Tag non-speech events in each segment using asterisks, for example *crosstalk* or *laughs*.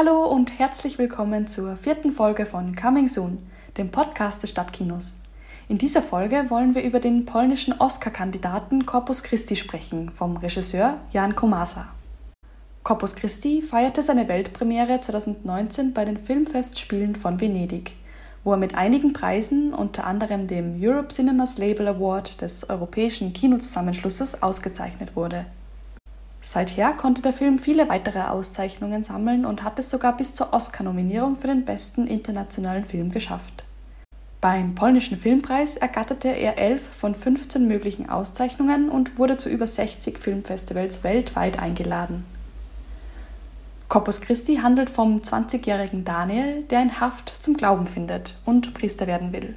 Hallo und herzlich willkommen zur vierten Folge von Coming Soon, dem Podcast des Stadtkinos. In dieser Folge wollen wir über den polnischen Oscar-Kandidaten Corpus Christi sprechen, vom Regisseur Jan Komasa. Corpus Christi feierte seine Weltpremiere 2019 bei den Filmfestspielen von Venedig, wo er mit einigen Preisen, unter anderem dem Europe Cinemas Label Award des Europäischen Kinozusammenschlusses, ausgezeichnet wurde. Seither konnte der Film viele weitere Auszeichnungen sammeln und hat es sogar bis zur Oscar-Nominierung für den besten internationalen Film geschafft. Beim polnischen Filmpreis ergatterte er elf von 15 möglichen Auszeichnungen und wurde zu über 60 Filmfestivals weltweit eingeladen. Corpus Christi handelt vom 20-jährigen Daniel, der in Haft zum Glauben findet und Priester werden will.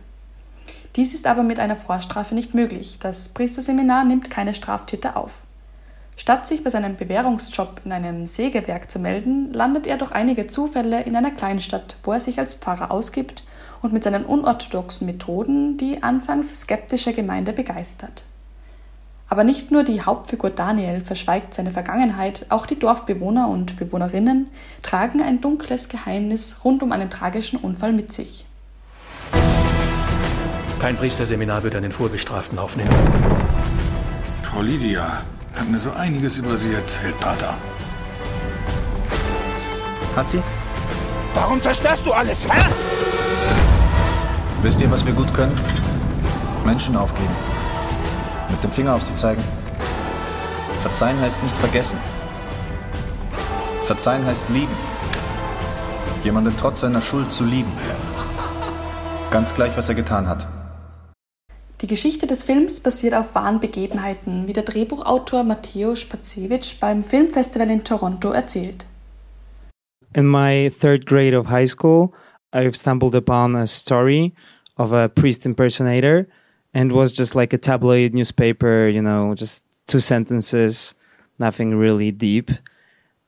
Dies ist aber mit einer Vorstrafe nicht möglich. Das Priesterseminar nimmt keine Straftäter auf. Statt sich bei seinem Bewährungsjob in einem Sägewerk zu melden, landet er durch einige Zufälle in einer Kleinstadt, wo er sich als Pfarrer ausgibt und mit seinen unorthodoxen Methoden die anfangs skeptische Gemeinde begeistert. Aber nicht nur die Hauptfigur Daniel verschweigt seine Vergangenheit, auch die Dorfbewohner und Bewohnerinnen tragen ein dunkles Geheimnis rund um einen tragischen Unfall mit sich. Kein Priesterseminar wird einen Vorbestraften aufnehmen. Frau Lydia, hat mir so einiges über Sie erzählt, Pater. Hat sie? Warum zerstörst du alles, hä? Wisst ihr, was wir gut können? Menschen aufgeben. Mit dem Finger auf sie zeigen. Verzeihen heißt nicht vergessen. Verzeihen heißt lieben. Jemanden trotz seiner Schuld zu lieben. Ganz gleich, was er getan hat. Die Geschichte des Films basiert auf wahren Begebenheiten, wie der Drehbuchautor Matteo Spacevich beim Filmfestival in Toronto erzählt. In my third grade of high school, I've stumbled upon a story of a priest impersonator and was just like a tabloid newspaper, you know, just two sentences, nothing really deep.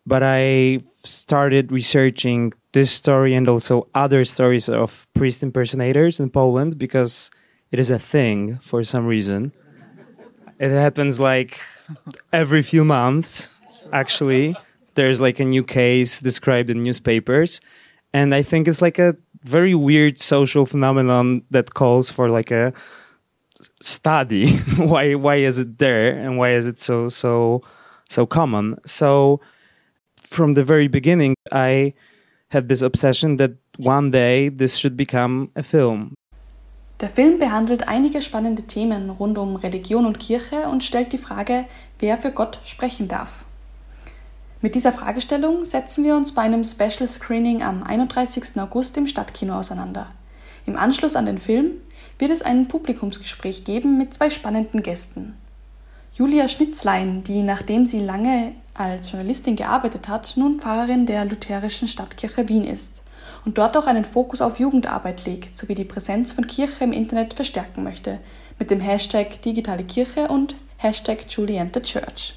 But I started researching this story and also other stories of priest impersonators in Poland because it is a thing for some reason. It happens like every few months, actually. There's like a new case described in newspapers. And I think it's like a very weird social phenomenon that calls for like a study. *laughs* why why is it there and why is it so so so common? So from the very beginning I had this obsession that one day this should become a film. Der Film behandelt einige spannende Themen rund um Religion und Kirche und stellt die Frage, wer für Gott sprechen darf. Mit dieser Fragestellung setzen wir uns bei einem Special Screening am 31. August im Stadtkino auseinander. Im Anschluss an den Film wird es ein Publikumsgespräch geben mit zwei spannenden Gästen. Julia Schnitzlein, die nachdem sie lange als Journalistin gearbeitet hat, nun Pfarrerin der Lutherischen Stadtkirche Wien ist und dort auch einen Fokus auf Jugendarbeit legt sowie die Präsenz von Kirche im Internet verstärken möchte mit dem Hashtag Digitale Kirche und Hashtag Juliente Church.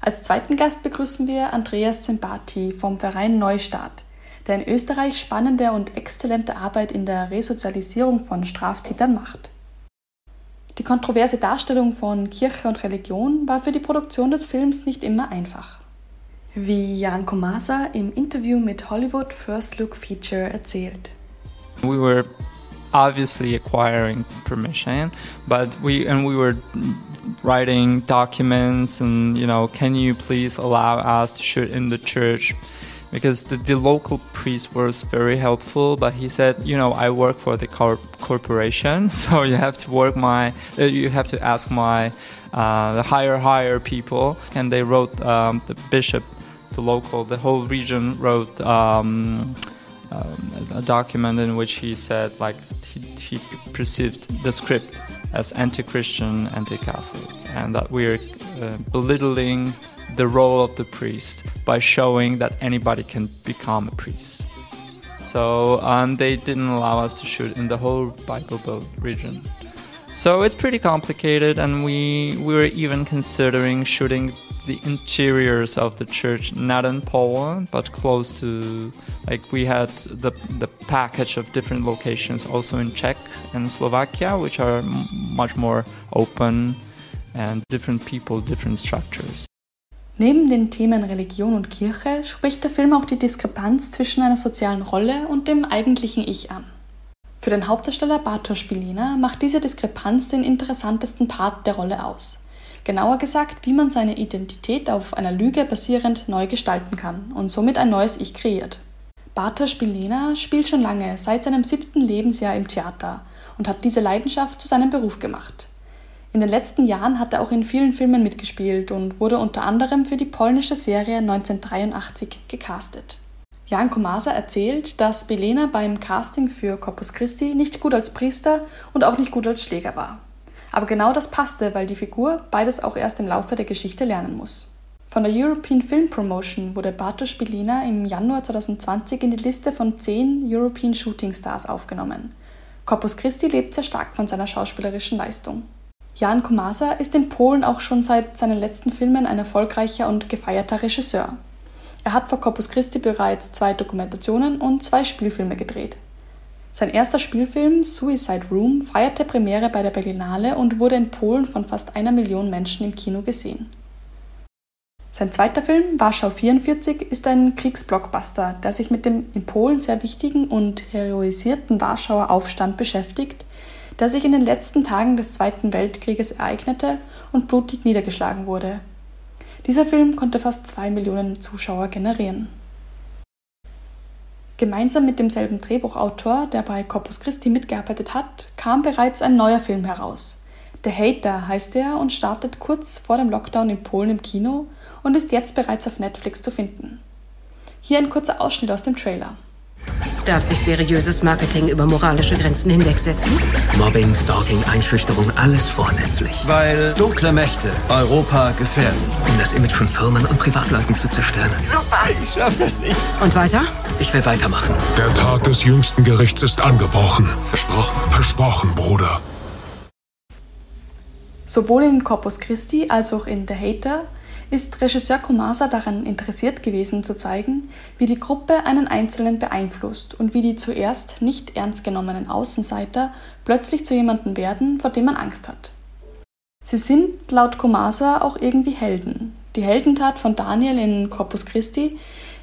Als zweiten Gast begrüßen wir Andreas Zembati vom Verein Neustart, der in Österreich spannende und exzellente Arbeit in der Resozialisierung von Straftätern macht. Die kontroverse Darstellung von Kirche und Religion war für die Produktion des Films nicht immer einfach. Wie Jan Komasa im Interview mit Hollywood First Look Feature erzählt. We were obviously acquiring permission, but we and we were writing documents and you know, can you please allow us to shoot in the church? Because the, the local priest was very helpful, but he said, you know, I work for the cor- corporation, *laughs* so you have to work my, uh, you have to ask my, uh, the higher higher people, and they wrote um, the bishop the local, the whole region wrote um, um, a document in which he said like he, he perceived the script as anti-Christian, anti-Catholic, and that we're uh, belittling the role of the priest by showing that anybody can become a priest. So um, they didn't allow us to shoot in the whole Bible Belt region. So it's pretty complicated, and we we were even considering shooting the interiors of the church, not in Poland, but close to. Like we had the the package of different locations also in Czech and Slovakia, which are much more open and different people, different structures. Neben den Themen Religion und Kirche spricht der Film auch die Diskrepanz zwischen einer sozialen Rolle und dem eigentlichen Ich an. Für den Hauptdarsteller Bartosz Bilina macht diese Diskrepanz den interessantesten Part der Rolle aus. Genauer gesagt, wie man seine Identität auf einer Lüge basierend neu gestalten kann und somit ein neues Ich kreiert. Bartosz Bilina spielt schon lange, seit seinem siebten Lebensjahr im Theater und hat diese Leidenschaft zu seinem Beruf gemacht. In den letzten Jahren hat er auch in vielen Filmen mitgespielt und wurde unter anderem für die polnische Serie 1983 gecastet. Jan Komasa erzählt, dass Belena beim Casting für Corpus Christi nicht gut als Priester und auch nicht gut als Schläger war. Aber genau das passte, weil die Figur beides auch erst im Laufe der Geschichte lernen muss. Von der European Film Promotion wurde Bartosz Belina im Januar 2020 in die Liste von 10 European Shooting Stars aufgenommen. Corpus Christi lebt sehr stark von seiner schauspielerischen Leistung. Jan Komasa ist in Polen auch schon seit seinen letzten Filmen ein erfolgreicher und gefeierter Regisseur. Er hat vor Corpus Christi bereits zwei Dokumentationen und zwei Spielfilme gedreht. Sein erster Spielfilm Suicide Room feierte Premiere bei der Berlinale und wurde in Polen von fast einer Million Menschen im Kino gesehen. Sein zweiter Film, Warschau 44, ist ein Kriegsblockbuster, der sich mit dem in Polen sehr wichtigen und heroisierten Warschauer Aufstand beschäftigt, der sich in den letzten Tagen des Zweiten Weltkrieges ereignete und blutig niedergeschlagen wurde. Dieser Film konnte fast zwei Millionen Zuschauer generieren. Gemeinsam mit demselben Drehbuchautor, der bei Corpus Christi mitgearbeitet hat, kam bereits ein neuer Film heraus. The Hater heißt er und startet kurz vor dem Lockdown in Polen im Kino und ist jetzt bereits auf Netflix zu finden. Hier ein kurzer Ausschnitt aus dem Trailer. Darf sich seriöses Marketing über moralische Grenzen hinwegsetzen? Mobbing, Stalking, Einschüchterung, alles vorsätzlich. Weil dunkle Mächte Europa gefährden. Um das Image von Firmen und Privatleuten zu zerstören. Super! Ich schaff das nicht. Und weiter? Ich will weitermachen. Der Tag des jüngsten Gerichts ist angebrochen. Versprochen. Versprochen, Bruder. Sowohl in Corpus Christi als auch in The Hater ist Regisseur Komasa daran interessiert gewesen zu zeigen, wie die Gruppe einen Einzelnen beeinflusst und wie die zuerst nicht ernst genommenen Außenseiter plötzlich zu jemandem werden, vor dem man Angst hat. Sie sind laut Komasa auch irgendwie Helden. Die Heldentat von Daniel in Corpus Christi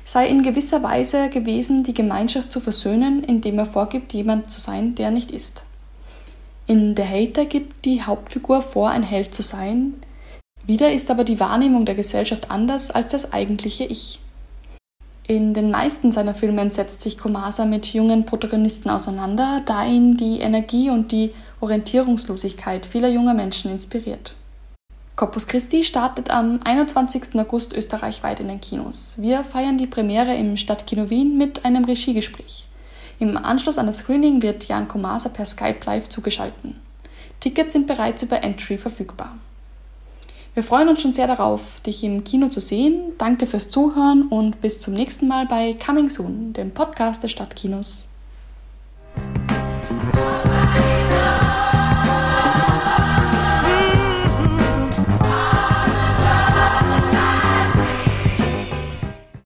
sei in gewisser Weise gewesen, die Gemeinschaft zu versöhnen, indem er vorgibt, jemand zu sein, der nicht ist. In The Hater gibt die Hauptfigur vor, ein Held zu sein, wieder ist aber die Wahrnehmung der Gesellschaft anders als das eigentliche Ich. In den meisten seiner Filme setzt sich Komasa mit jungen Protagonisten auseinander, da ihn die Energie und die Orientierungslosigkeit vieler junger Menschen inspiriert. Corpus Christi startet am 21. August österreichweit in den Kinos. Wir feiern die Premiere im Stadtkino Wien mit einem Regiegespräch. Im Anschluss an das Screening wird Jan Komasa per Skype live zugeschalten. Tickets sind bereits über Entry verfügbar. Wir freuen uns schon sehr darauf, dich im Kino zu sehen. Danke fürs Zuhören und bis zum nächsten Mal bei Coming Soon, dem Podcast des Stadtkinos.